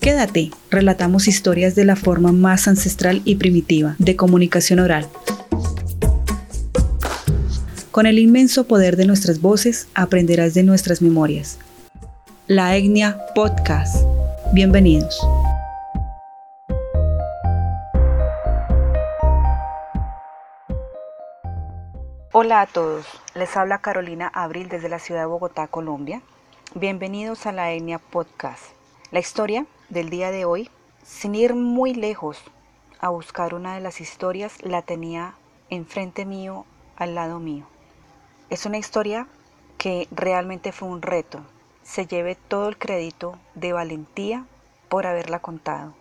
Quédate, relatamos historias de la forma más ancestral y primitiva de comunicación oral. Con el inmenso poder de nuestras voces aprenderás de nuestras memorias. La Etnia Podcast. Bienvenidos. Hola a todos, les habla Carolina Abril desde la ciudad de Bogotá, Colombia. Bienvenidos a la Etnia Podcast. La historia del día de hoy, sin ir muy lejos a buscar una de las historias, la tenía enfrente mío, al lado mío. Es una historia que realmente fue un reto. Se lleve todo el crédito de valentía por haberla contado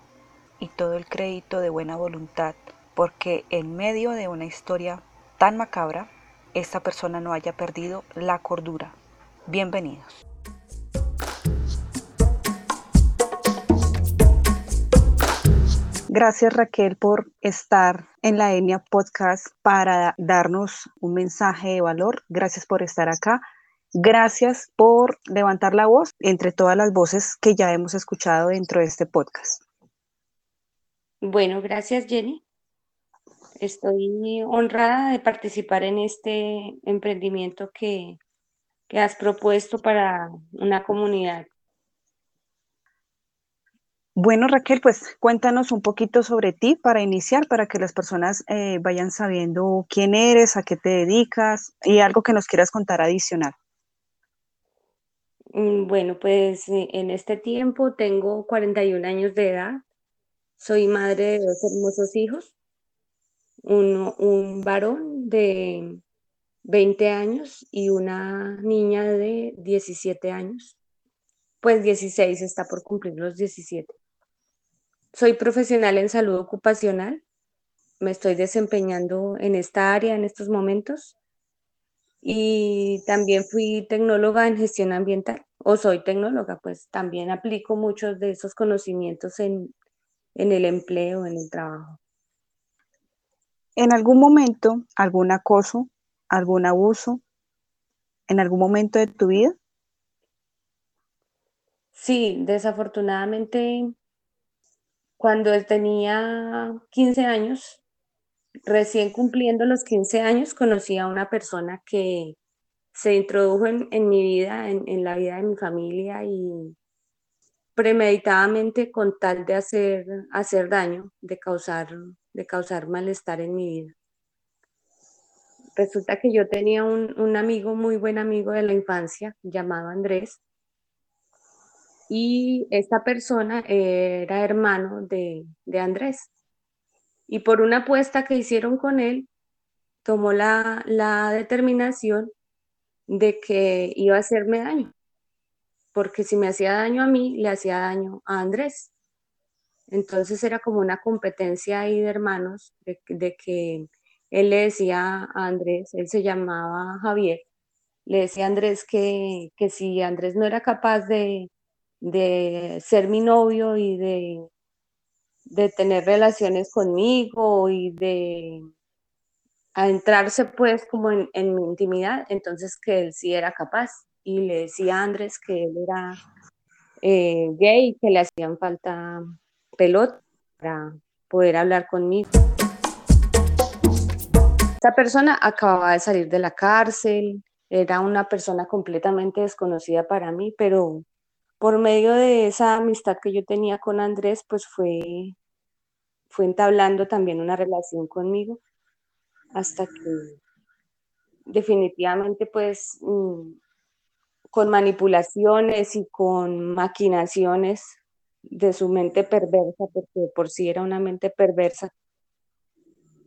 y todo el crédito de buena voluntad porque en medio de una historia tan macabra, esta persona no haya perdido la cordura. Bienvenidos. Gracias Raquel por estar en la ENIA Podcast para darnos un mensaje de valor. Gracias por estar acá. Gracias por levantar la voz entre todas las voces que ya hemos escuchado dentro de este podcast. Bueno, gracias Jenny. Estoy honrada de participar en este emprendimiento que, que has propuesto para una comunidad bueno, Raquel, pues cuéntanos un poquito sobre ti para iniciar, para que las personas eh, vayan sabiendo quién eres, a qué te dedicas y algo que nos quieras contar adicional. Mm, bueno, pues eh, en este tiempo tengo 41 años de edad, soy madre de dos hermosos hijos, uno, un varón de 20 años y una niña de 17 años, pues 16 está por cumplir los 17. Soy profesional en salud ocupacional. Me estoy desempeñando en esta área en estos momentos. Y también fui tecnóloga en gestión ambiental, o soy tecnóloga, pues también aplico muchos de esos conocimientos en, en el empleo, en el trabajo. ¿En algún momento, algún acoso, algún abuso, en algún momento de tu vida? Sí, desafortunadamente cuando él tenía 15 años, recién cumpliendo los 15 años, conocí a una persona que se introdujo en, mi vida, en, la vida de mi familia y premeditadamente con tal de hacer, hacer daño, de causar, de causar malestar en mi vida. Resulta que yo tenía un, un amigo, muy buen amigo de la infancia, llamado Andrés, y esta persona era hermano de, Andrés. Y por una apuesta que hicieron con él, tomó la, la determinación de que iba a hacerme daño, porque si me hacía daño a mí, le hacía daño a Andrés. Entonces era como una competencia ahí de hermanos, de, de, que él le decía a Andrés, él se llamaba Javier, le decía a Andrés que, que si Andrés no era capaz de, de ser mi novio y de, de tener relaciones conmigo y de adentrarse pues como en, mi intimidad, entonces que él sí era capaz. Y le decía a Andrés que él era eh, gay, que le hacían falta pelota para poder hablar conmigo. Esta persona acababa de salir de la cárcel, era una persona completamente desconocida para mí, pero por medio de esa amistad que yo tenía con Andrés, pues fue, fue entablando también una relación conmigo hasta que definitivamente pues mm, con manipulaciones y con maquinaciones de su mente perversa, porque por sí era una mente perversa,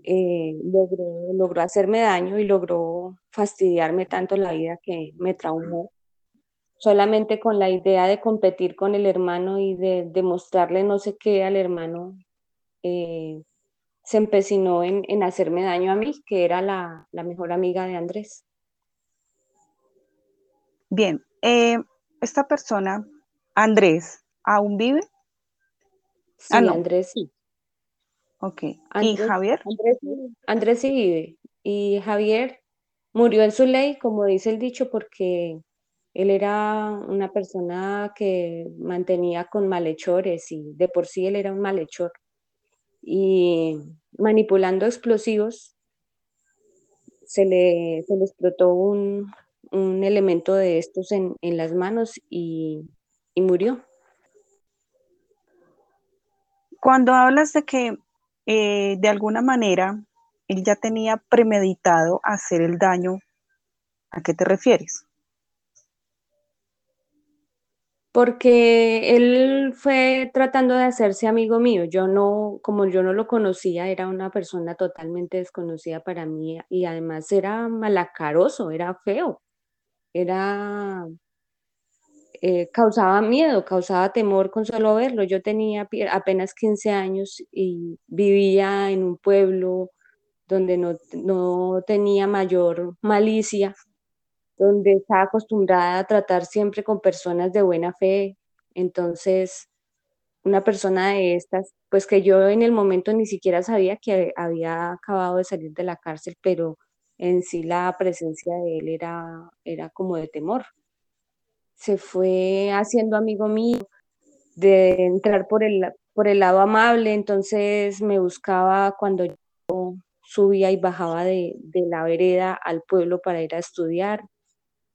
eh, logró, logró hacerme daño y logró fastidiarme tanto la vida que me traumó solamente con la idea de competir con el hermano y de demostrarle no sé qué al hermano, eh, se empecinó en, hacerme daño a mí, que era la, mejor amiga de Andrés. Bien, eh, esta persona, Andrés, ¿aún vive? Sí, ah, Andrés sí. Ok. ¿Y Javier? Andrés, Andrés sí vive. Y Javier murió en su ley, como dice el dicho, porque Él era una persona que mantenía con malhechores y de por sí él era un malhechor. Y manipulando explosivos, se le, explotó un, un elemento de estos en, en las manos y, y murió. Cuando hablas de que eh, de alguna manera él ya tenía premeditado hacer el daño, ¿a qué te refieres? Porque él fue tratando de hacerse amigo mío. Yo no, como yo no lo conocía, era una persona totalmente desconocida para mí y además era malacaroso, era feo, era eh, causaba miedo, causaba temor con solo verlo. Yo tenía apenas 15 años y vivía en un pueblo donde no, no tenía mayor malicia, donde estaba acostumbrada a tratar siempre con personas de buena fe. Entonces, una persona de estas, pues que yo en el momento ni siquiera sabía que había acabado de salir de la cárcel, pero en sí la presencia de él era, era como de temor. Se fue haciendo amigo mío, de entrar por el, por el lado amable, entonces me buscaba cuando yo subía y bajaba de, la vereda al pueblo para ir a estudiar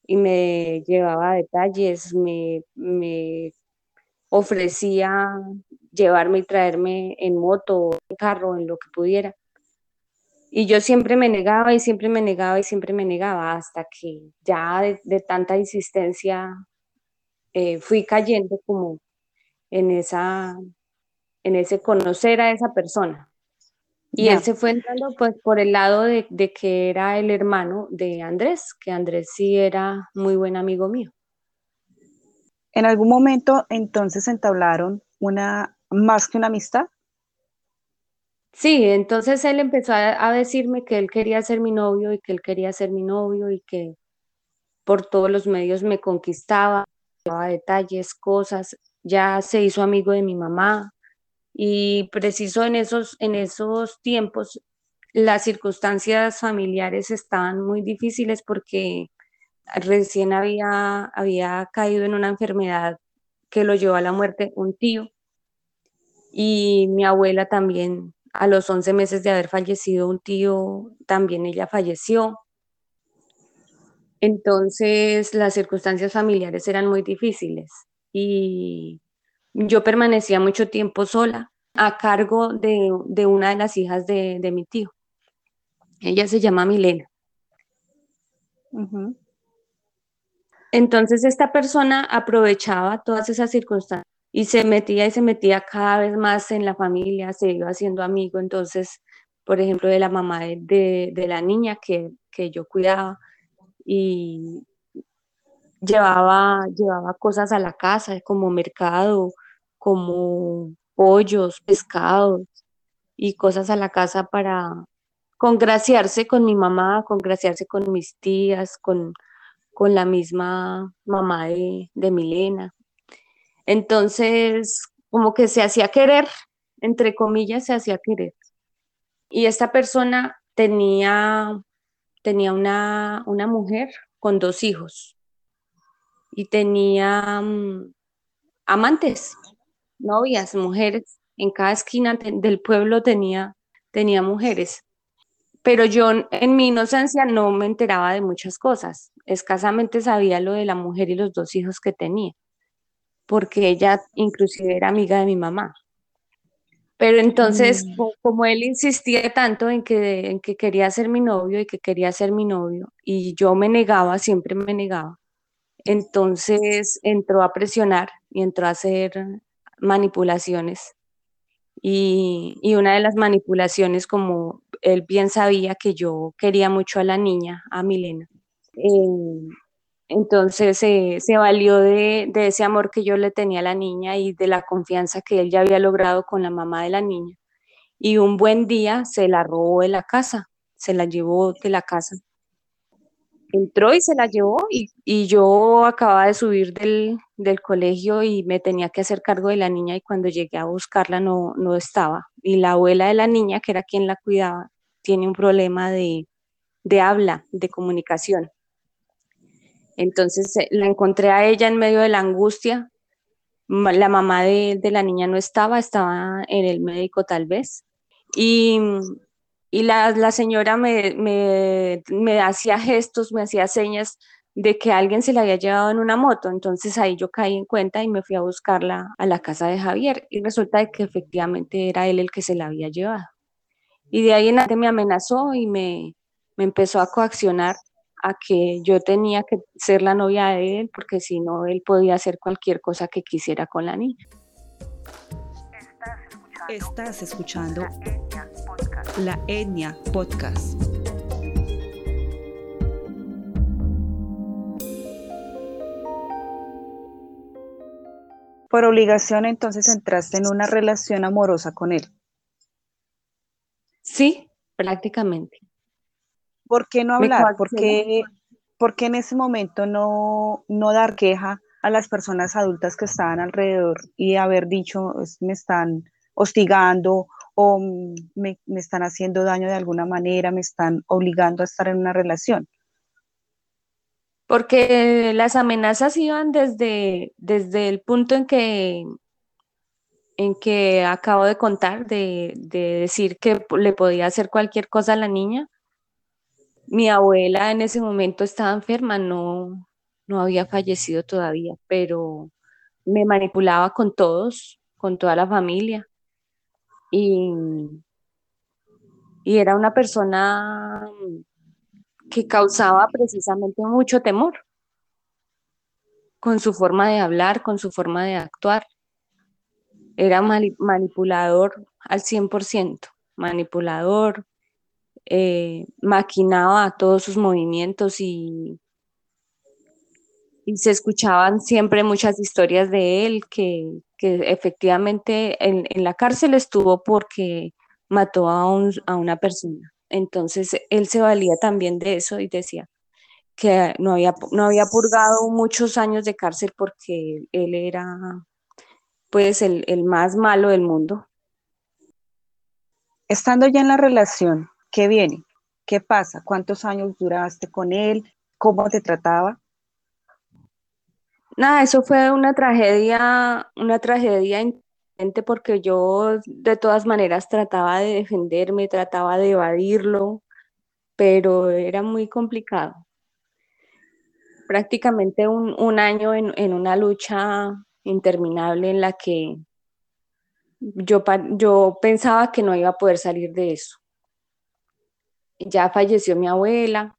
y me llevaba detalles, me, me ofrecía llevarme y traerme en moto, en carro, en lo que pudiera. Y yo siempre me negaba y siempre me negaba y siempre me negaba hasta que ya de, tanta insistencia eh, fui cayendo como en esa, en ese conocer a esa persona. Y él se fue entrando pues por el lado de, de, que era el hermano de Andrés, que Andrés sí era muy buen amigo mío. ¿En algún momento entonces entablaron una más que una amistad? Sí, entonces él empezó a, a decirme que él quería ser mi novio y que él quería ser mi novio y que por todos los medios me conquistaba detalles, cosas, ya se hizo amigo de mi mamá y preciso en esos, en esos tiempos las circunstancias familiares estaban muy difíciles porque recién había, había caído en una enfermedad que lo llevó a la muerte un tío y mi abuela también a los 11 meses de haber fallecido un tío, también ella falleció. Entonces las circunstancias familiares eran muy difíciles y yo permanecía mucho tiempo sola a cargo de, una de las hijas de, mi tío. Ella se llama Milena. Entonces esta persona aprovechaba todas esas circunstancias y se metía y se metía cada vez más en la familia, se iba haciendo amigo. Entonces, por ejemplo, de la mamá de, la niña que, que yo cuidaba, y llevaba, llevaba cosas a la casa, como mercado, como pollos, pescados y cosas a la casa para congraciarse con mi mamá, congraciarse con mis tías, con, con la misma mamá de, de Milena. Entonces, como que se hacía querer, entre comillas, se hacía querer. Y esta persona tenía tenía una, mujer con dos hijos y tenía mm, amantes, novias, mujeres. En cada esquina del pueblo tenía, tenía mujeres. Pero yo en mi inocencia no me enteraba de muchas cosas. Escasamente sabía lo de la mujer y los dos hijos que tenía, porque ella inclusive era amiga de mi mamá. Pero entonces, mm. como él insistía tanto en que, en que quería ser mi novio y que quería ser mi novio, y yo me negaba, siempre me negaba, entonces entró a presionar y entró a hacer manipulaciones. Y, y, una de las manipulaciones, como él bien sabía que yo quería mucho a la niña, a Milena, eh, entonces se valió de, ese amor que yo le tenía a la niña y de la confianza que él ya había logrado con la mamá de la niña. Y un buen día se la robó de la casa, se la llevó de la casa. Entró y se la llevó y, yo acababa de subir del, colegio y me tenía que hacer cargo de la niña y cuando llegué a buscarla no, no estaba. Y la abuela de la niña, que era quien la cuidaba, tiene un problema de, de habla, de comunicación Entonces eh, la encontré a ella en medio de la angustia. La mamá de, la niña no estaba, estaba en el médico tal vez. Y, la, señora me, me hacía gestos, me hacía señas de que alguien se la había llevado en una moto. Entonces ahí yo caí en cuenta y me fui a buscarla a la casa de Javier. Y resulta que efectivamente era él el que se la había llevado. Y de ahí en adelante me amenazó y me, me empezó a coaccionar a que yo tenía que ser la novia de él, porque si no, él podía hacer cualquier cosa que quisiera con la niña. Estás escuchando, La Etnia Podcast. Por obligación entonces entraste en una relación amorosa con él. Sí, prácticamente. ¿Por qué no hablar? ¿Por qué, en ese momento no, no dar queja a las personas adultas que estaban alrededor y haber dicho, me están hostigando o me, están haciendo daño de alguna manera, me están obligando a estar en una relación? Porque las amenazas iban desde, desde el punto en que en que acabo de contar, de, decir que le podía hacer cualquier cosa a la niña. Mi abuela en ese momento estaba enferma, no, no había fallecido todavía, pero me manipulaba con todos, con toda la familia. Y, y era una persona que causaba precisamente mucho temor con su forma de hablar, con su forma de actuar. Era manipulador al 100%, manipulador, eh, maquinaba todos sus movimientos y, y se escuchaban siempre muchas historias de él que, efectivamente en, la cárcel estuvo porque mató a, a una persona. Entonces él se valía también de eso y decía que no había, no había purgado muchos años de cárcel porque él era pues el, el más malo del mundo. Estando ya en la relación, ¿qué viene? ¿Qué pasa? ¿Cuántos años duraste con él? ¿Cómo te trataba? Nada, eso fue una tragedia, una tragedia porque yo de todas maneras trataba de defenderme, trataba de evadirlo, pero era muy complicado. Prácticamente un, un año en, en, una lucha interminable en la que yo, yo pensaba que no iba a poder salir de eso. Ya falleció mi abuela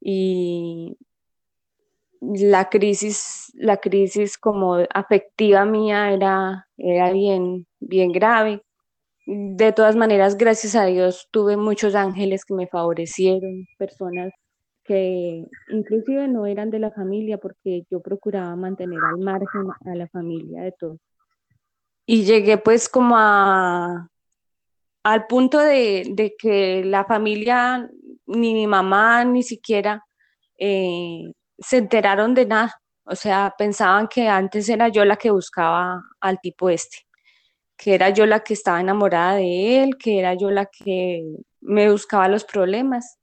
y la crisis, la crisis como afectiva mía era, era bien, bien grave. De todas maneras, gracias a Dios, tuve muchos ángeles que me favorecieron, personas que inclusive no eran de la familia porque yo procuraba mantener al margen a la familia de todo. Y llegué pues como a, al punto de, que la familia, ni mi mamá, ni siquiera eh, se enteraron de nada. O sea, pensaban que antes era yo la que buscaba al tipo este, que era yo la que estaba enamorada de él, que era yo la que me buscaba los problemas.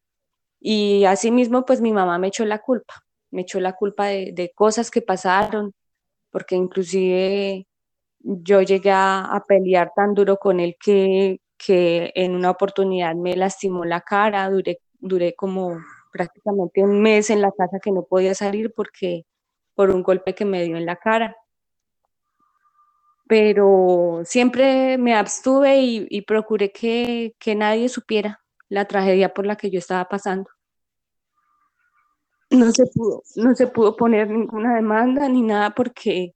Y asimismo, pues mi mamá me echó la culpa, me echó la culpa de, cosas que pasaron, porque inclusive yo llegué a, pelear tan duro con él que, que, en una oportunidad me lastimó la cara, duré, duré como prácticamente un mes en la casa que no podía salir porque por un golpe que me dio en la cara. Pero siempre me abstuve y, procuré que, que nadie supiera la tragedia por la que yo estaba pasando. No se pudo, no se pudo poner ninguna demanda ni nada porque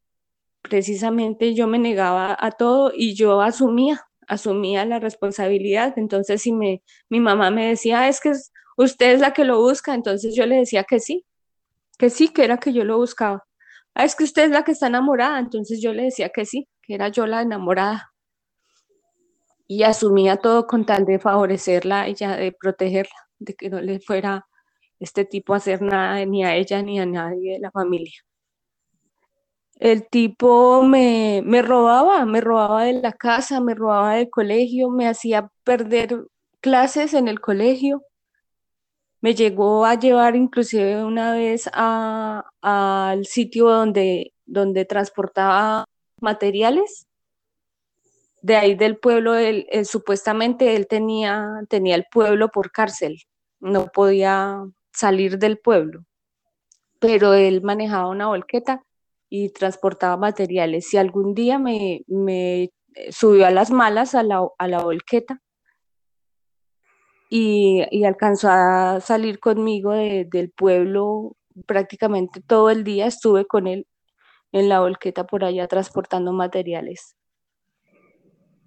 precisamente yo me negaba a todo y yo asumía, asumía la responsabilidad. Entonces, si me, mi mamá me decía, ah, es que usted es la que lo busca, entonces yo le decía que sí, que sí, que era que yo lo buscaba. Ah, es que usted es la que está enamorada, entonces yo le decía que sí, que era yo la enamorada y asumía todo con tal de favorecerla y ya de protegerla, de que no le fuera este tipo a hacer nada ni a ella ni a nadie de la familia. El tipo me, me robaba, me robaba de la casa, me robaba del colegio, me hacía perder clases en el colegio. Me llegó a llevar inclusive una vez al sitio donde, donde transportaba materiales. De ahí del pueblo, él, supuestamente él tenía, tenía el pueblo por cárcel, no podía salir del pueblo, pero él manejaba una volqueta y transportaba materiales. Si algún día me, me subió a las malas a la, a la volqueta y, y, alcanzó a salir conmigo del pueblo prácticamente todo el día, estuve con él en la volqueta por allá transportando materiales.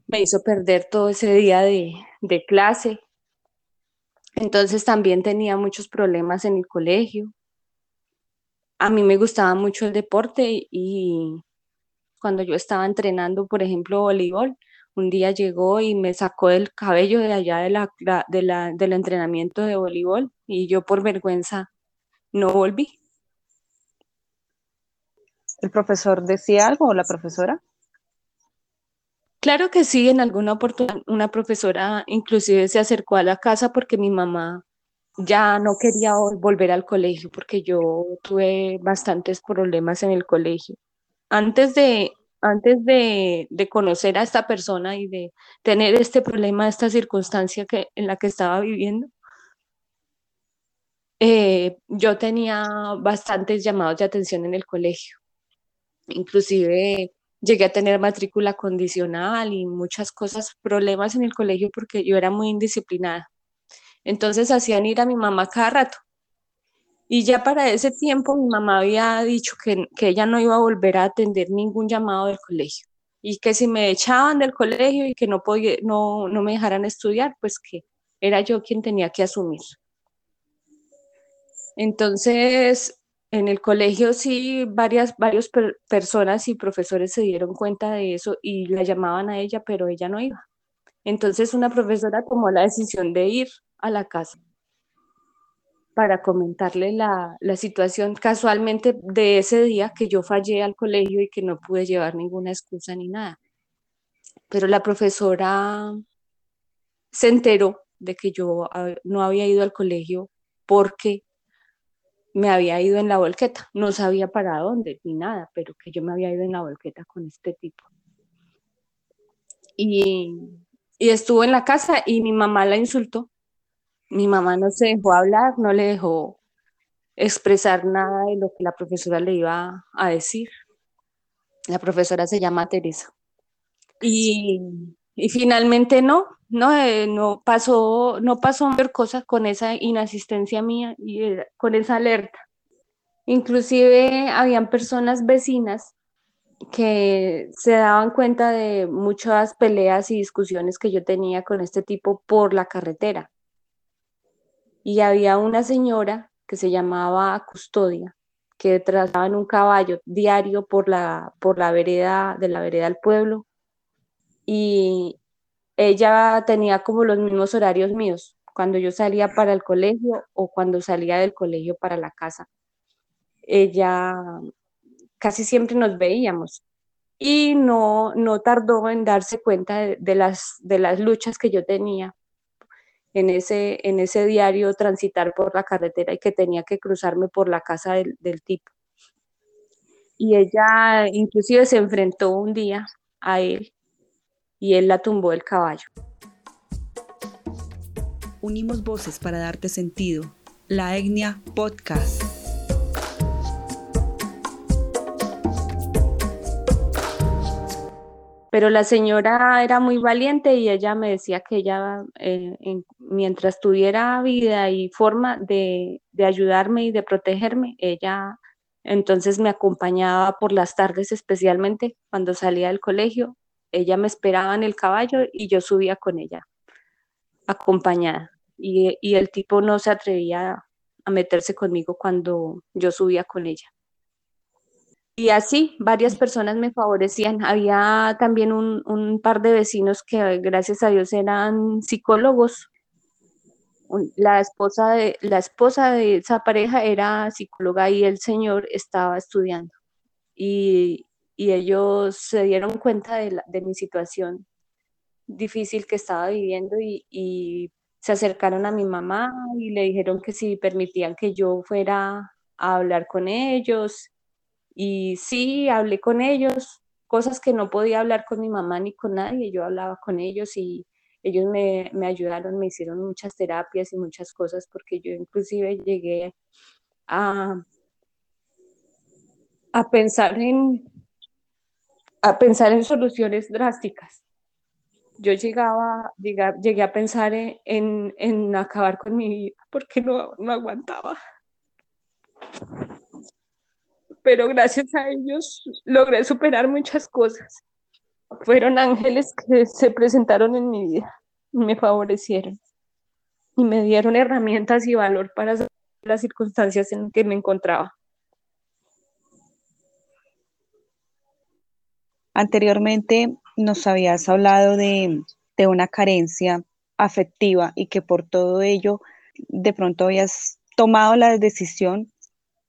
Me hizo perder todo ese día de, de clase. Entonces también tenía muchos problemas en el colegio. A mí me gustaba mucho el deporte y cuando yo estaba entrenando, por ejemplo, voleibol, un día llegó y me sacó del cabello de allá de la, de la, del entrenamiento de voleibol y yo por vergüenza no volví. ¿El profesor decía algo o la profesora? Claro que sí, en alguna oportunidad una profesora inclusive se acercó a la casa porque mi mamá ya no quería volver al colegio porque yo tuve bastantes problemas en el colegio. Antes de, antes de, conocer a esta persona y de tener este problema, esta circunstancia que, en la que estaba viviendo, eh, yo tenía bastantes llamados de atención en el colegio. Inclusive llegué a tener matrícula condicional y muchas cosas, problemas en el colegio porque yo era muy indisciplinada. Entonces hacían ir a mi mamá cada rato y ya para ese tiempo mi mamá había dicho que, ella no iba a volver a atender ningún llamado del colegio y que si me echaban del colegio y que no, podía, no, no me dejaran estudiar, pues que era yo quien tenía que asumir. Entonces, en el colegio sí, varias, varias personas y profesores se dieron cuenta de eso y la llamaban a ella, pero ella no iba. Entonces una profesora tomó la decisión de ir a la casa para comentarle la, situación casualmente de ese día que yo fallé al colegio y que no pude llevar ninguna excusa ni nada. Pero la profesora se enteró de que yo no había ido al colegio porque me había ido en la volqueta. No sabía para dónde ni nada, pero que yo me había ido en la volqueta con este tipo. Y, y estuvo en la casa y mi mamá la insultó mi mamá no se dejó hablar, no le dejó expresar nada de lo que la profesora le iba a decir. La profesora se llama Teresa. Y, finalmente no, no, eh, no pasó, no pasó ver cosas con esa inasistencia mía y eh, con esa alerta. Inclusive habían personas vecinas que se daban cuenta de muchas peleas y discusiones que yo tenía con este tipo por la carretera y había una señora que se llamaba Custodia, que trazaba en un caballo diario por la, por la vereda, de la vereda del pueblo, y ella tenía como los mismos horarios míos, cuando yo salía para el colegio o cuando salía del colegio para la casa. Ella casi siempre nos veíamos y no, no tardó en darse cuenta de, las, de las luchas que yo tenía en ese, en ese diario transitar por la carretera y que tenía que cruzarme por la casa del, del tipo. Y ella inclusive se enfrentó un día a él y él la tumbó del caballo. Unimos voces para darte sentido. La Etnia Podcast. Pero la señora era muy valiente y ella me decía que ella, eh, mientras tuviera vida y forma de, ayudarme y de protegerme, ella entonces me acompañaba por las tardes especialmente cuando salía del colegio. Ella me esperaba en el caballo y yo subía con ella, acompañada. Y, y el tipo no se atrevía a meterse conmigo cuando yo subía con ella. Y así, varias personas me favorecían. Había también un, par de vecinos que, gracias a Dios, eran psicólogos. La esposa, de, la esposa de esa pareja era psicóloga y el señor estaba estudiando. Y, ellos se dieron cuenta de, mi situación difícil que estaba viviendo y, se acercaron a mi mamá y le dijeron que si permitían que yo fuera a hablar con ellos. Y sí, hablé con ellos, cosas que no podía hablar con mi mamá ni con nadie, yo hablaba con ellos y ellos me, me ayudaron, me hicieron muchas terapias y muchas cosas porque yo inclusive llegué a, a pensar en a pensar en soluciones drásticas. Yo llegaba, llegué, a pensar en, en, acabar con mi vida porque no, no aguantaba. Pero gracias a ellos logré superar muchas cosas. Fueron ángeles que se presentaron en mi vida me favorecieron y me dieron herramientas y valor para las circunstancias en que me encontraba. Anteriormente nos habías hablado de, una carencia afectiva y que por todo ello de pronto habías tomado la decisión,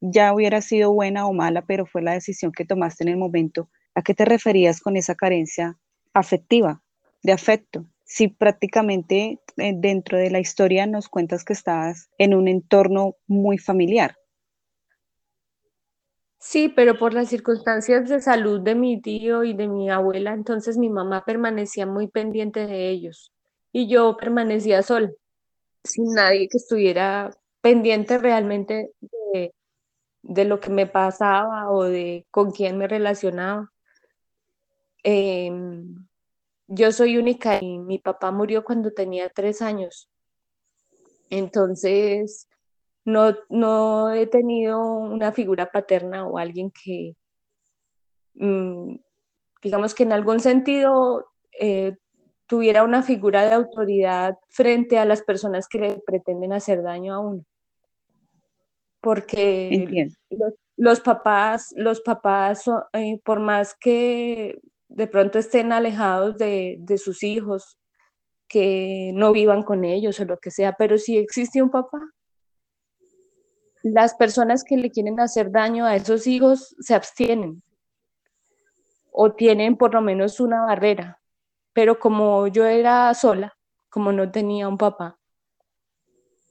ya hubiera sido buena o mala, pero fue la decisión que tomaste en el momento. ¿A qué te referías con esa carencia afectiva, de afecto? Si prácticamente eh, dentro de la historia nos cuentas que estabas en un entorno muy familiar. Sí, pero por las circunstancias de salud de mi tío y de mi abuela, entonces mi mamá permanecía muy pendiente de ellos y yo permanecía sola, sin nadie que estuviera pendiente realmente de, de lo que me pasaba o de con quién me relacionaba. Em, yo soy única y mi papá murió cuando tenía tres años. Entonces, no, no he tenido una figura paterna o alguien que, mm, digamos que en algún sentido eh, tuviera una figura de autoridad frente a las personas que le pretenden hacer daño a uno. Porque los, papás, los papás, eh, por más que de pronto estén alejados de, de sus hijos, que no vivan con ellos o lo que sea, pero si existe un papá, las personas que le quieren hacer daño a esos hijos se abstienen o tienen por lo menos una barrera. Pero como yo era sola, como no tenía un papá,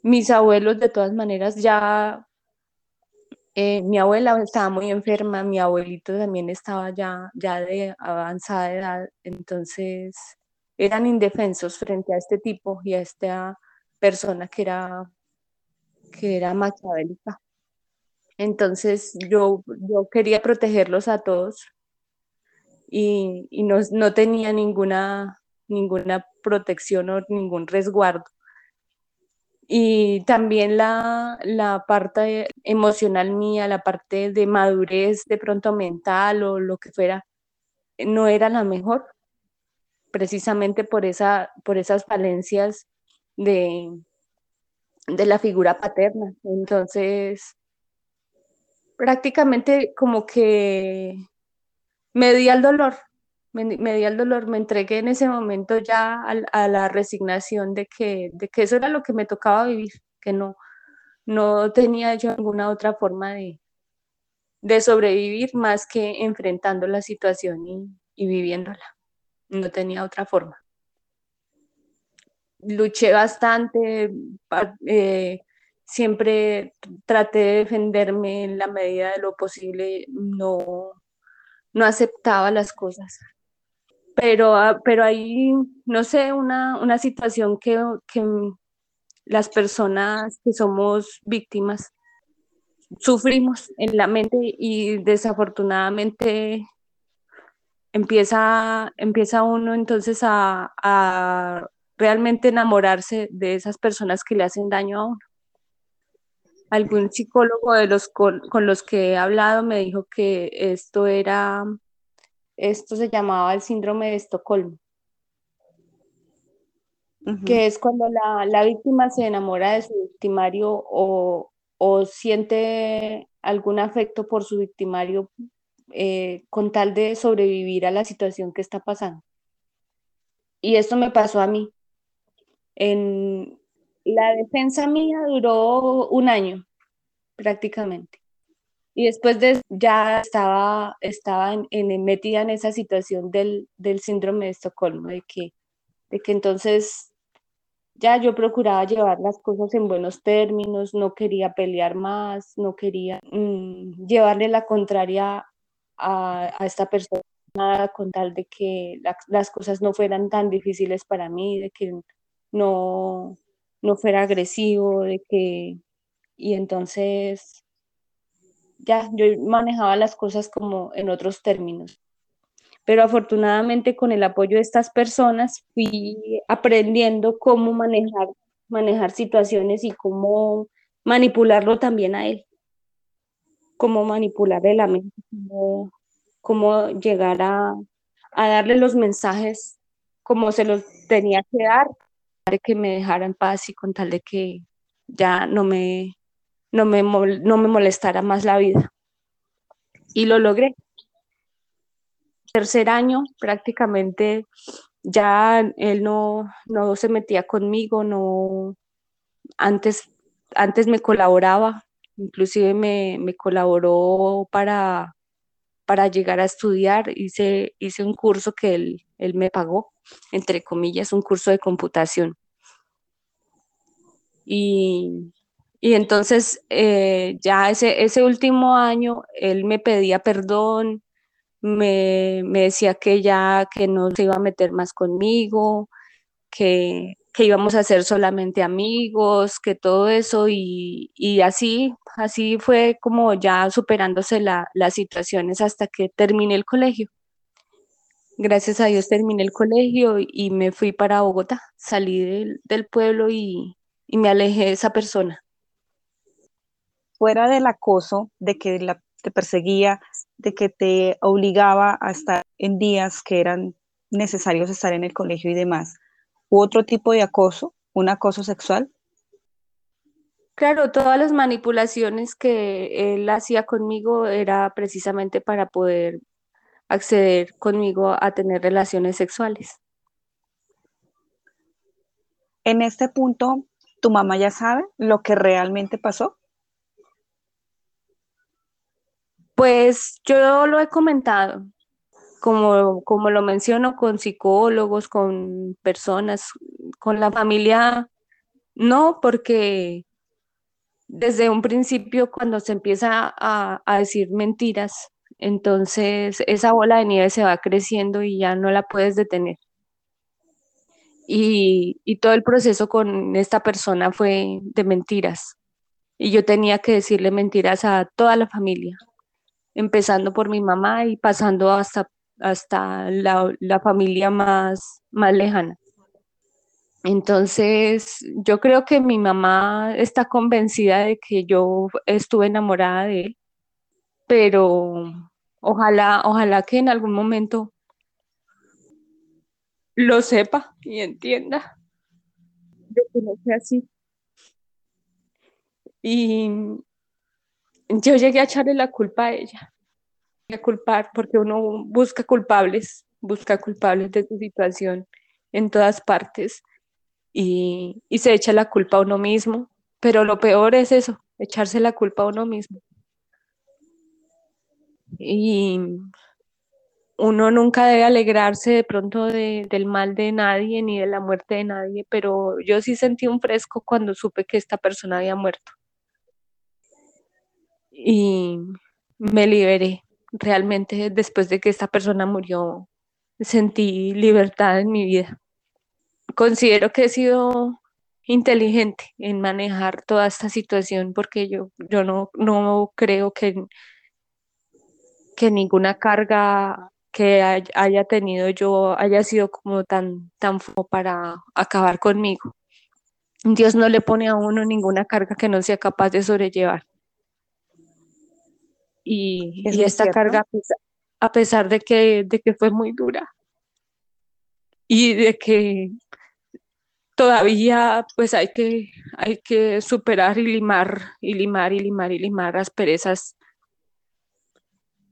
mis abuelos de todas maneras ya, eh, mi abuela estaba muy enferma, mi abuelito también estaba ya, ya de avanzada edad, entonces eran indefensos frente a este tipo y a esta persona que era que era maquiavélica. Entonces yo, yo quería protegerlos a todos y, no, tenía ninguna, ninguna protección o ningún resguardo. Y también la, la parte emocional mía, la parte de madurez de pronto mental o lo que fuera, no era la mejor, precisamente por, esa, por esas falencias de, de la figura paterna. Entonces, prácticamente como que me di al dolor, me, di al dolor, me entregué en ese momento ya a, la resignación de que, de que eso era lo que me tocaba vivir, que no, no tenía yo ninguna otra forma de, de sobrevivir más que enfrentando la situación y, y viviéndola. No tenía otra forma luché bastante, eh, siempre traté de defenderme en la medida de lo posible, no, no aceptaba las cosas. Pero, ah, pero hay, no sé, una, una situación que, que las personas que somos víctimas sufrimos en la mente y desafortunadamente empieza, empieza uno entonces a, realmente enamorarse de esas personas que le hacen daño a uno. Algún psicólogo de los con, los que he hablado me dijo que esto era, esto se llamaba el síndrome de Estocolmo, que es cuando la, víctima se enamora de su victimario o, siente algún afecto por su victimario eh, con tal de sobrevivir a la situación que está pasando. Y esto me pasó a mí. En la defensa mía duró un año prácticamente. Y después de ya estaba, estaba en, metida en esa situación del, síndrome de Estocolmo, de que, de que entonces ya yo procuraba llevar las cosas en buenos términos, no quería pelear más, no quería mm, llevarle la contraria a, esta persona con tal de que las cosas no fueran tan difíciles para mí, de que no, no fuera agresivo, de que... Y entonces ya yo manejaba las cosas como en otros términos. Pero afortunadamente con el apoyo de estas personas fui aprendiendo cómo manejar, manejar situaciones y cómo manipularlo también a él, cómo manipularle la mente, cómo, llegar a, darle los mensajes como se los tenía que dar, de que me dejara en paz y con tal de que ya no me, no me, no me molestara más la vida. Y lo logré tercer año prácticamente ya él no, no se metía conmigo, no, antes, antes me colaboraba, inclusive me, colaboró para, para llegar a estudiar, hice, hice un curso que él, él me pagó, entre comillas, un curso de computación. Y, entonces eh, ya ese, ese último año él me pedía perdón, me, decía que ya que no se iba a meter más conmigo, que, íbamos a ser solamente amigos, que todo eso y, así, así fue como ya superándose las situaciones hasta que terminé el colegio. Gracias a Dios terminé el colegio y me fui para Bogotá, salí del, del pueblo y, y me alejé de esa persona. Fuera del acoso, de que la te perseguía, de que te obligaba a estar en días que eran necesarios estar en el colegio y demás. ¿U otro tipo de acoso, un acoso sexual? Claro, todas las manipulaciones que él hacía conmigo era precisamente para poder acceder conmigo a tener relaciones sexuales. En este punto, ¿tu mamá ya sabe lo que realmente pasó? Pues yo lo he comentado, como, como lo menciono, con psicólogos, con personas, con la familia, no, porque desde un principio cuando se empieza a, decir mentiras, entonces esa bola de nieve se va creciendo y ya no la puedes detener. Y, y, todo el proceso con esta persona fue de mentiras. Y yo tenía que decirle mentiras a toda la familia empezando por mi mamá y pasando hasta, hasta la, familia más, más lejana. Entonces, yo creo que mi mamá está convencida de que yo estuve enamorada de él, pero ojalá, ojalá que en algún momento lo sepa y entienda de que no sea así. Y, yo llegué a echarle la culpa a ella, a culpar, porque uno busca culpables, busca culpables de su situación en todas partes y, se echa la culpa a uno mismo, pero lo peor es eso, echarse la culpa a uno mismo. Y uno nunca debe alegrarse de pronto del mal de nadie ni de la muerte de nadie, pero yo sí sentí un fresco cuando supe que esta persona había muerto y me liberé. Realmente después de que esta persona murió, sentí libertad en mi vida. Considero que he sido inteligente en manejar toda esta situación porque yo, yo no, no creo que, que ninguna carga que haya tenido yo haya sido como tan, tan para acabar conmigo. Dios no le pone a uno ninguna carga que no sea capaz de sobrellevar y, esta carga, a pesar de que, de que fue muy dura. Y de que todavía pues hay que, hay que superar y limar y limar y limar y limar las perezas.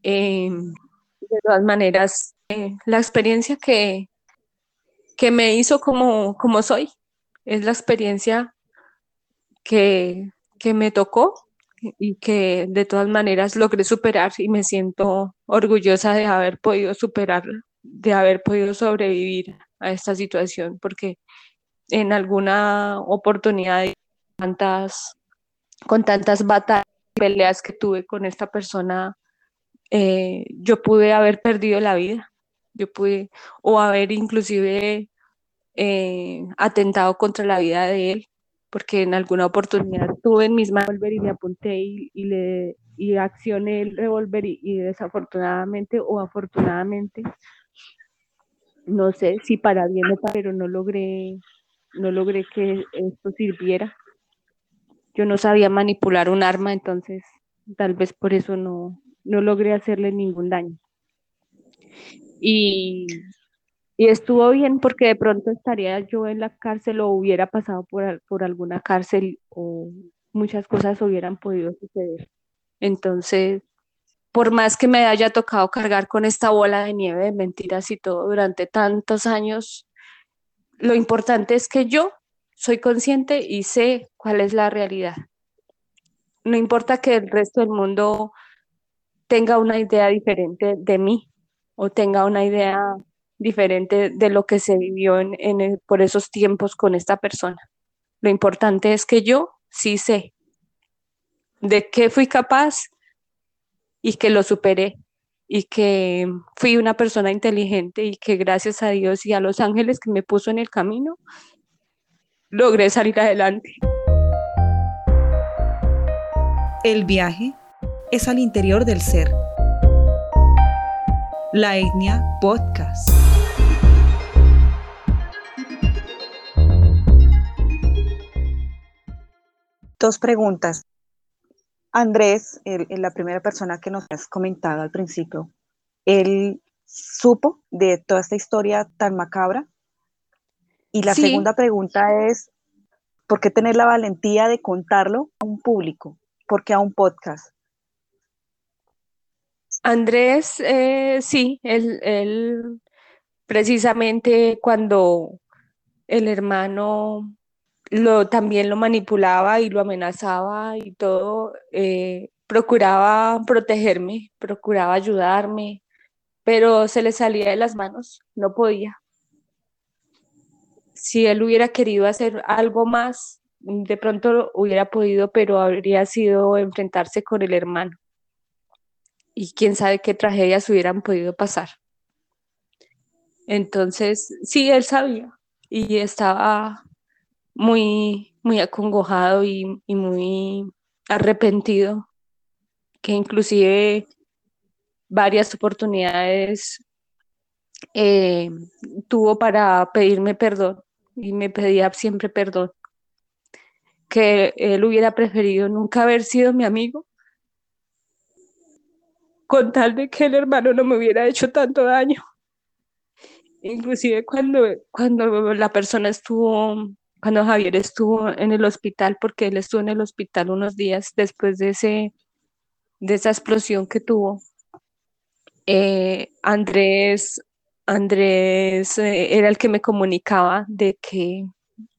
Em, de todas maneras, eh, la experiencia que, que me hizo como, como soy es la experiencia que, que me tocó y que de todas maneras logré superar y me siento orgullosa de haber podido superar, de haber podido sobrevivir a esta situación, porque en alguna oportunidad con tantas batallas y peleas que tuve con esta persona, eh, yo pude haber perdido la vida, yo pude, o haber inclusive eh, atentado contra la vida de él, porque en alguna oportunidad tuve en mis manos y me apunté y, le y accioné el revólver y, desafortunadamente o afortunadamente, no sé si para bien o para, pero no logré, no logré que esto sirviera. Yo no sabía manipular un arma, entonces tal vez por eso no, no logré hacerle ningún daño. Y y estuvo bien porque de pronto estaría yo en la cárcel o hubiera pasado por, por alguna cárcel o muchas cosas hubieran podido suceder. Entonces, por más que me haya tocado cargar con esta bola de nieve de mentiras y todo durante tantos años, lo importante es que yo soy consciente y sé cuál es la realidad. No importa que el resto del mundo tenga una idea diferente de mí o tenga una idea diferente de lo que se vivió en, por esos tiempos con esta persona. Lo importante es que yo sí sé de qué fui capaz y que lo superé y que fui una persona inteligente y que gracias a Dios y a los ángeles que me puso en el camino, logré salir adelante. El viaje es al interior del ser. La etnia podcast. Dos preguntas. Andrés, la primera persona que nos has comentado al principio, ¿él supo de toda esta historia tan macabra? Y la segunda pregunta es, ¿por qué tener la valentía de contarlo a un público? ¿Por qué a un podcast? Andrés, eh, sí, él precisamente cuando el hermano lo, también lo manipulaba y lo amenazaba y todo, eh, procuraba protegerme, procuraba ayudarme, pero se le salía de las manos, no podía. Si él hubiera querido hacer algo más, de pronto hubiera podido, pero habría sido enfrentarse con el hermano. Y quién sabe qué tragedias hubieran podido pasar. Entonces, sí, él sabía y estaba muy, muy acongojado y, muy arrepentido, que inclusive varias oportunidades eh, tuvo para pedirme perdón y me pedía siempre perdón, que él hubiera preferido nunca haber sido mi amigo con tal de que el hermano no me hubiera hecho tanto daño. Inclusive cuando, cuando la persona estuvo cuando Javier estuvo en el hospital, porque él estuvo en el hospital unos días después de, ese, de esa explosión que tuvo. Eh, Andrés, Andrés eh, era el que me comunicaba de que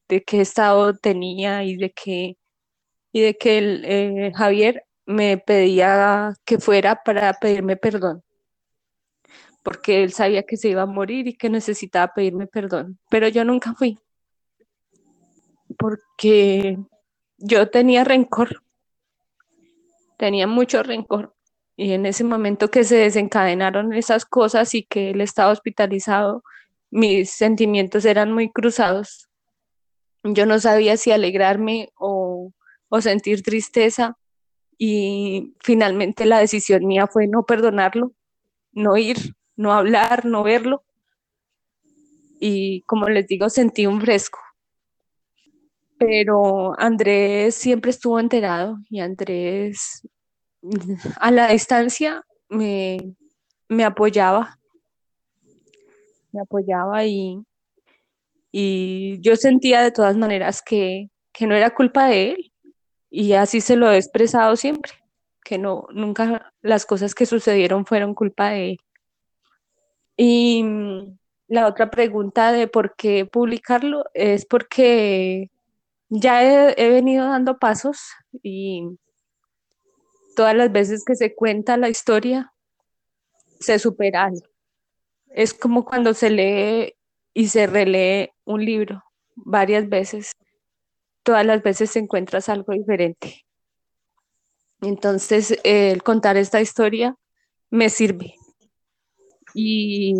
de qué estado tenía y de que y de que el, eh, Javier me pedía que fuera para pedirme perdón porque él sabía que se iba a morir y que necesitaba pedirme perdón, pero yo nunca fui porque yo tenía rencor, tenía mucho rencor. Y en ese momento que se desencadenaron esas cosas y que él estaba hospitalizado, mis sentimientos eran muy cruzados. Yo no sabía si alegrarme o, o sentir tristeza y finalmente la decisión mía fue no perdonarlo, no ir, no hablar, no verlo. Y como les digo, sentí un fresco pero Andrés siempre estuvo enterado y Andrés a la distancia me, apoyaba, me apoyaba y, y yo sentía de todas maneras que, que no era culpa de él y así se lo he expresado siempre, que no, nunca las cosas que sucedieron fueron culpa de él. Y la otra pregunta de por qué publicarlo es porque ya he, venido dando pasos y todas las veces que se cuenta la historia se superan. Es como cuando se lee y se relee un libro. varias veces, todas las veces encuentras algo diferente. Entonces, el contar esta historia me sirve y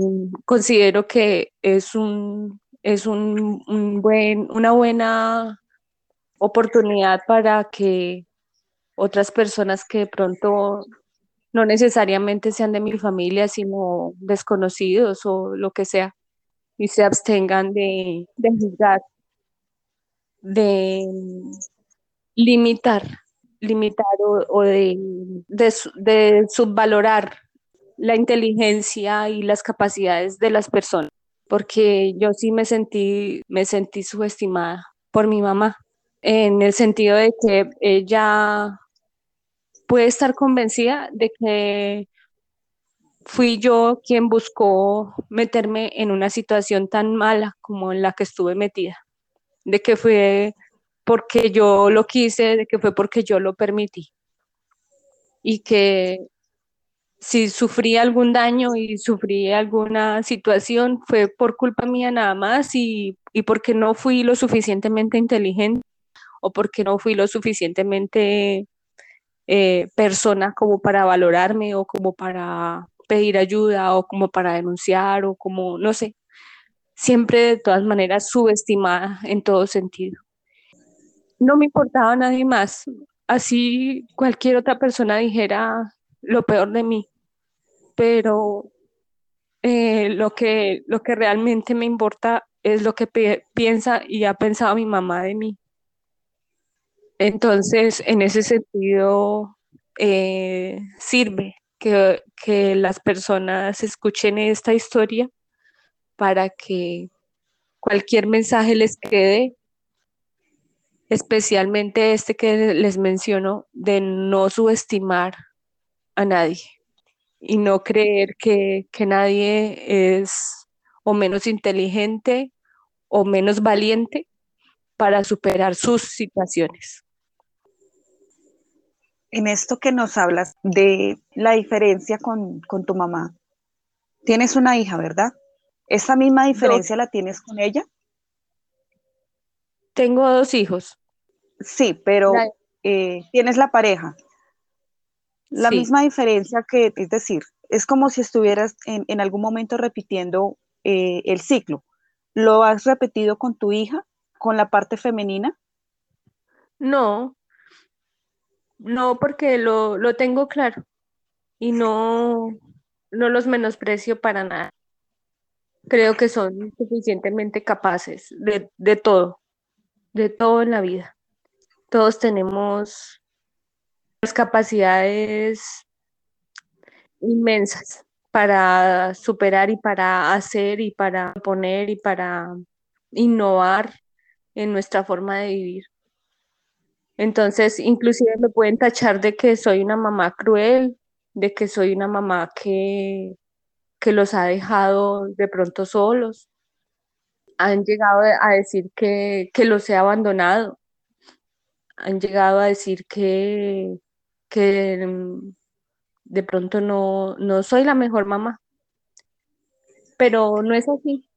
considero que es un, es un, buen, una buena oportunidad para que otras personas que de pronto no necesariamente sean de mi familia, sino desconocidos o lo que sea, y se abstengan de, de juzgar, de limitar, limitar o, de, de subvalorar la inteligencia y las capacidades de las personas, porque yo sí me sentí, me sentí subestimada por mi mamá, en el sentido de que ella puede estar convencida de que fui yo quien buscó meterme en una situación tan mala como en la que estuve metida, de que fue porque yo lo quise, de que fue porque yo lo permití. Y que si sufrí algún daño y sufrí alguna situación fue por culpa mía nada más y, y porque no fui lo suficientemente inteligente o porque no fui lo suficientemente eh, persona como para valorarme o como para pedir ayuda o como para denunciar o como, no sé, siempre de todas maneras subestimada en todo sentido. No me importaba nadie más, así cualquier otra persona dijera lo peor de mí, pero eh, lo, que, lo que realmente me importa es lo que piensa y ha pensado mi mamá de mí. Entonces, en ese sentido, eh, sirve que, las personas escuchen esta historia para que cualquier mensaje les quede, especialmente este que les menciono, de no subestimar a nadie y no creer que nadie es o menos inteligente o menos valiente para superar sus situaciones en esto que nos hablas de la diferencia con, tu mamá, tienes una hija, ¿verdad? ¿Esa misma diferencia la tienes con ella? Tengo dos hijos. Sí, pero eh, tienes la pareja. La misma diferencia que, es decir, es como si estuvieras en, algún momento repitiendo eh, el ciclo. ¿Lo has repetido con tu hija, con la parte femenina? No, no, porque lo, lo tengo claro y no, no los menosprecio para nada. Creo que son suficientemente capaces de, de todo, de todo en la vida. Todos tenemos las capacidades inmensas para superar y para hacer y para poner y para innovar en nuestra forma de vivir. Entonces, inclusive me pueden tachar de que soy una mamá cruel, de que soy una mamá que, que los ha dejado de pronto solos. Han llegado a decir que, que los he abandonado. Han llegado a decir que, que mm, de pronto no, no soy la mejor mamá. Pero no es así.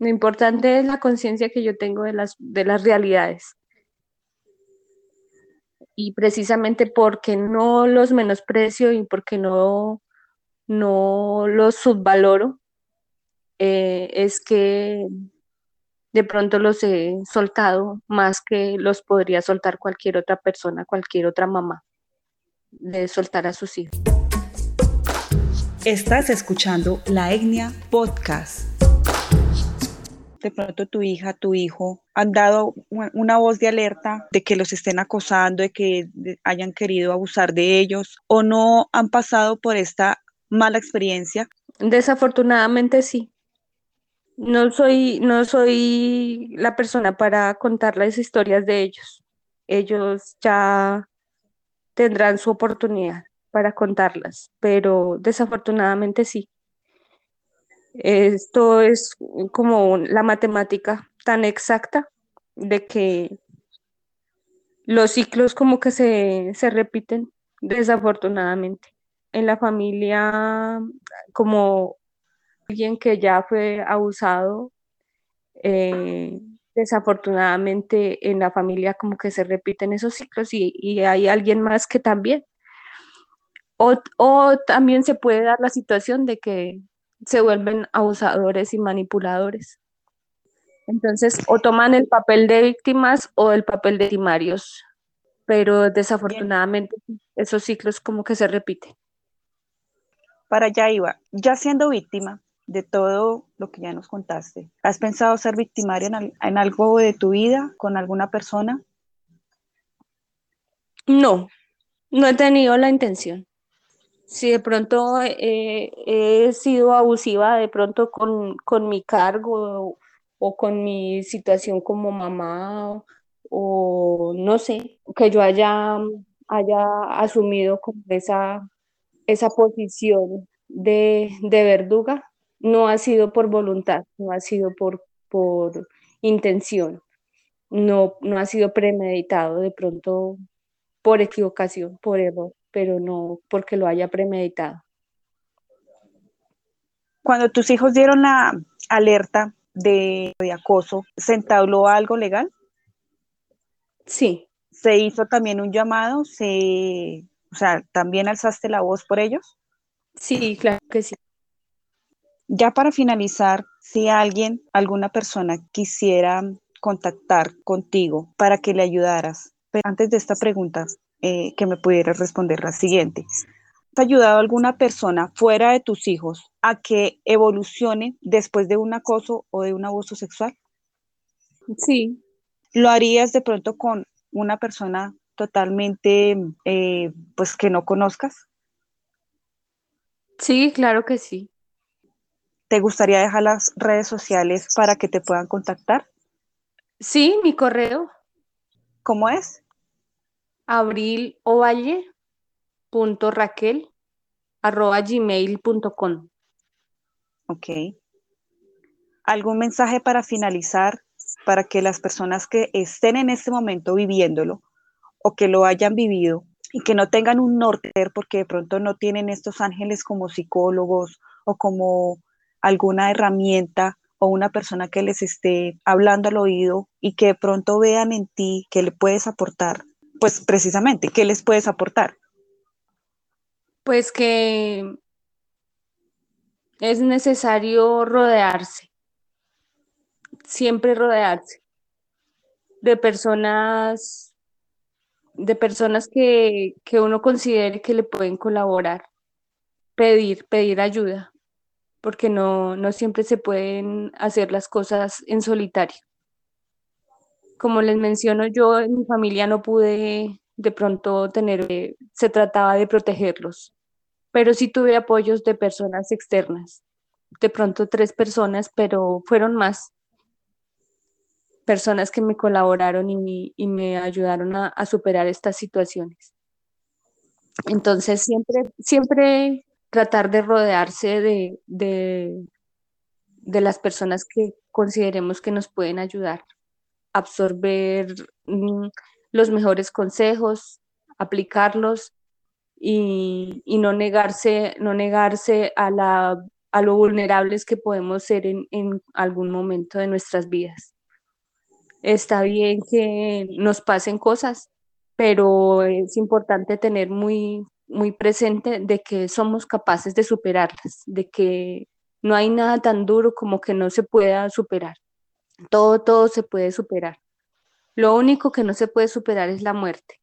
Lo importante es la conciencia que yo tengo de las, de las realidades y precisamente porque no los menosprecio y porque no, no los subvaloro, eh, es que de pronto los he soltado más que los podría soltar cualquier otra persona, cualquier otra mamá, de soltar a sus hijos. Estás escuchando La Etnia Podcast de pronto tu hija, tu hijo han dado una voz de alerta de que los estén acosando, de que hayan querido abusar de ellos o no han pasado por esta mala experiencia? Desafortunadamente sí. No soy, no soy la persona para contar las historias de ellos. Ellos ya tendrán su oportunidad para contarlas, pero desafortunadamente sí. Esto es como la matemática tan exacta de que los ciclos como que se, repiten desafortunadamente. En la familia, como alguien que ya fue abusado, eh, desafortunadamente en la familia como que se repiten esos ciclos y, y hay alguien más que también. O, o, también se puede dar la situación de que se vuelven abusadores y manipuladores. Entonces, o toman el papel de víctimas o el papel de victimarios, pero desafortunadamente esos ciclos como que se repiten. Para allá iba, ya siendo víctima de todo lo que ya nos contaste, ¿has pensado ser victimaria en, algo de tu vida con alguna persona? No, no he tenido la intención. Si de pronto eh, he sido abusiva de pronto con, con mi cargo o con mi situación como mamá o no sé, que yo haya, haya asumido como esa, esa posición de, verduga, no ha sido por voluntad, no ha sido por, por intención, no, no ha sido premeditado, de pronto por equivocación, por error, pero no porque lo haya premeditado. Cuando tus hijos dieron la alerta de, acoso, ¿se entabló algo legal? Sí. ¿Se hizo también un llamado? ¿Se, o sea, también alzaste la voz por ellos? Sí, claro que sí. Ya para finalizar, si alguien, alguna persona quisiera contactar contigo para que le ayudaras, pero antes de esta pregunta, eh, que me pudieras responder la siguiente. ¿Has ayudado a alguna persona fuera de tus hijos a que evolucione después de un acoso o de un abuso sexual? Sí. ¿Lo harías de pronto con una persona totalmente, eh, pues que no conozcas? Sí, claro que sí. ¿Te gustaría dejar las redes sociales para que te puedan contactar? Sí, mi correo. ¿Cómo es? Abril Ovalle punto raquel arroba gmail.com. Ok. ¿Algún mensaje para finalizar para que las personas que estén en este momento viviéndolo o que lo hayan vivido y que no tengan un norte porque de pronto no tienen estos ángeles como psicólogos o como alguna herramienta o una persona que les esté hablando al oído y que de pronto vean en ti que le puedes aportar, pues precisamente, ¿qué les puedes aportar? Pues que es necesario rodearse, siempre rodearse de personas, de personas que, que uno considere que le pueden colaborar, pedir, pedir ayuda, porque no, no siempre se pueden hacer las cosas en solitario. Como les menciono, yo en mi familia no pude de pronto tener, eh, se trataba de protegerlos, pero sí tuve apoyos de personas externas, de pronto tres personas, pero fueron más personas que me colaboraron y, me ayudaron a, superar estas situaciones. Entonces, siempre, siempre tratar de rodearse de, de, de las personas que consideremos que nos pueden ayudar, absorber mm, los mejores consejos, aplicarlos y, no negarse, no negarse a, la, a lo vulnerables que podemos ser en, algún momento de nuestras vidas. Está bien que nos pasen cosas, pero es importante tener muy, muy presente de que somos capaces de superarlas, de que no hay nada tan duro como que no se pueda superar. Todo, todo se puede superar. Lo único que no se puede superar es la muerte.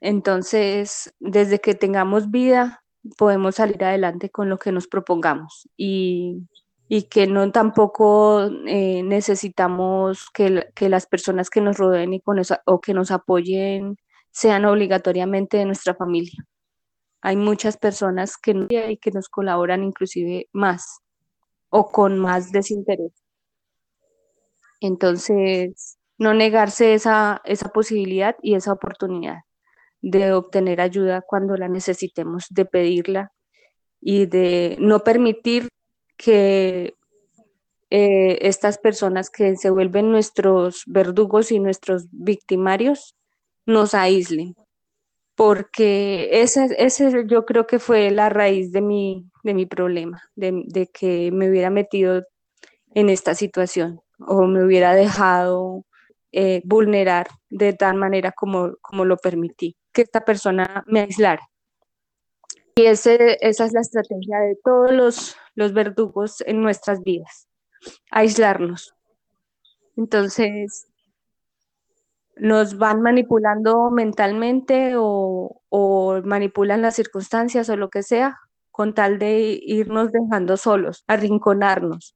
Entonces, desde que tengamos vida, podemos salir adelante con lo que nos propongamos y, que no tampoco eh, necesitamos que, las personas que nos rodeen y con o que nos apoyen sean obligatoriamente de nuestra familia. Hay muchas personas que, y que nos colaboran inclusive más o con más desinterés. Entonces, no negarse esa, esa posibilidad y esa oportunidad de obtener ayuda cuando la necesitemos, de pedirla y de no permitir que eh, estas personas que se vuelven nuestros verdugos y nuestros victimarios nos aíslen, porque ese, ese yo creo que fue la raíz de mi, de mi problema, de, de que me hubiera metido en esta situación o me hubiera dejado eh, vulnerar de tal manera como, como lo permití, que esta persona me aislara. Y ese, esa es la estrategia de todos los, los verdugos en nuestras vidas, aislarnos. Entonces, nos van manipulando mentalmente o, o, manipulan las circunstancias o lo que sea, con tal de irnos dejando solos, arrinconarnos.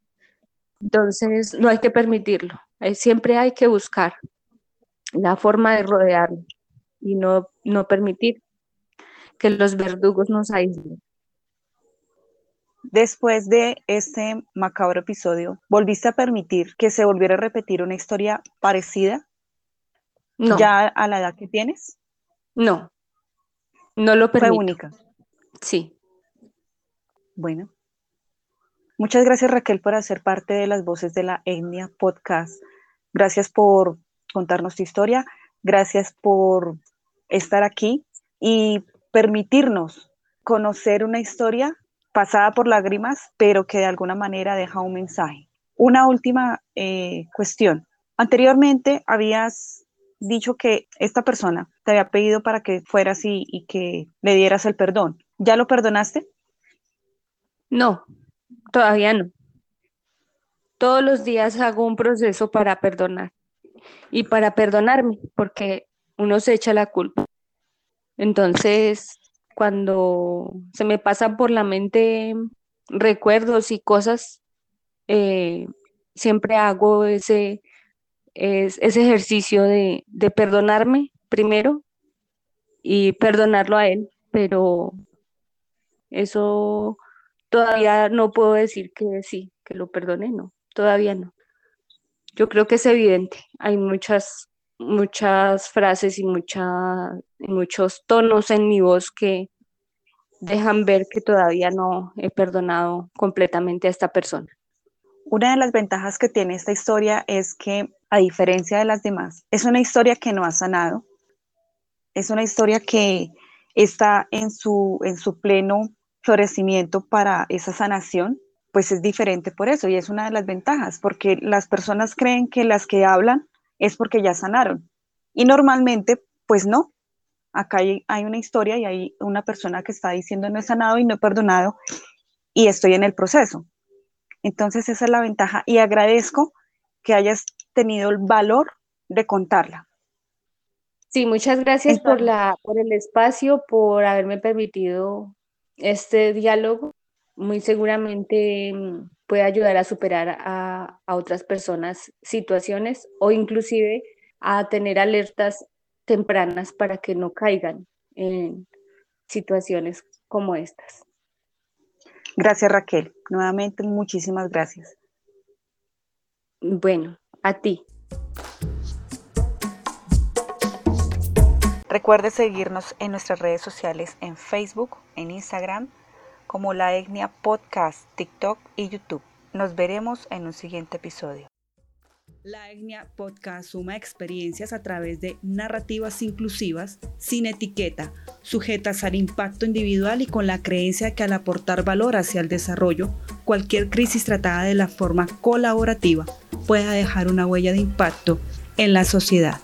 Entonces, no hay que permitirlo. Eh, siempre hay que buscar la forma de rodearlo y no, no permitir que los verdugos nos aíslen. Después de este macabro episodio, ¿volviste a permitir que se volviera a repetir una historia parecida? No. ¿Ya a la edad que tienes? No, no lo permito. Fue única. Sí. Bueno, Muchas gracias Raquel por hacer parte de las voces de la etnia podcast. Gracias por contarnos tu historia, gracias por estar aquí y permitirnos conocer una historia pasada por lágrimas, pero que de alguna manera deja un mensaje. Una última eh, cuestión. Anteriormente habías dicho que esta persona te había pedido para que fueras y, y que le dieras el perdón. ¿Ya lo perdonaste? No, Todavía no. Todos los días hago un proceso para perdonar y para perdonarme, porque uno se echa la culpa. Entonces, cuando se me pasan por la mente recuerdos y cosas, eh, siempre hago ese, ese ejercicio de, de perdonarme primero y perdonarlo a él, pero eso todavía no puedo decir que sí, que lo perdone, no, todavía no. Yo creo que es evidente, hay muchas, muchas frases y, muchos tonos en mi voz que dejan ver que todavía no he perdonado completamente a esta persona. Una de las ventajas que tiene esta historia es que, a diferencia de las demás, es una historia que no ha sanado, es una historia que está en su, en su pleno florecimiento para esa sanación, pues es diferente por eso y es una de las ventajas, porque las personas creen que las que hablan es porque ya sanaron y normalmente pues no. Acá hay, una historia y hay una persona que está diciendo no he sanado y no he perdonado y estoy en el proceso. Entonces esa es la ventaja y agradezco que hayas tenido el valor de contarla. Sí, muchas gracias por, la, por el espacio, por haberme permitido este diálogo muy seguramente mm, puede ayudar a superar a, otras personas situaciones o inclusive a tener alertas tempranas para que no caigan en situaciones como estas. Gracias Raquel. Nuevamente muchísimas gracias. Bueno, a ti. Recuerde seguirnos en nuestras redes sociales en Facebook, en Instagram, como La Etnia Podcast, TikTok y YouTube. Nos veremos en un siguiente episodio. La Etnia Podcast suma experiencias a través de narrativas inclusivas, sin etiqueta, sujetas al impacto individual y con la creencia que al aportar valor hacia el desarrollo, cualquier crisis tratada de la forma colaborativa pueda dejar una huella de impacto en la sociedad.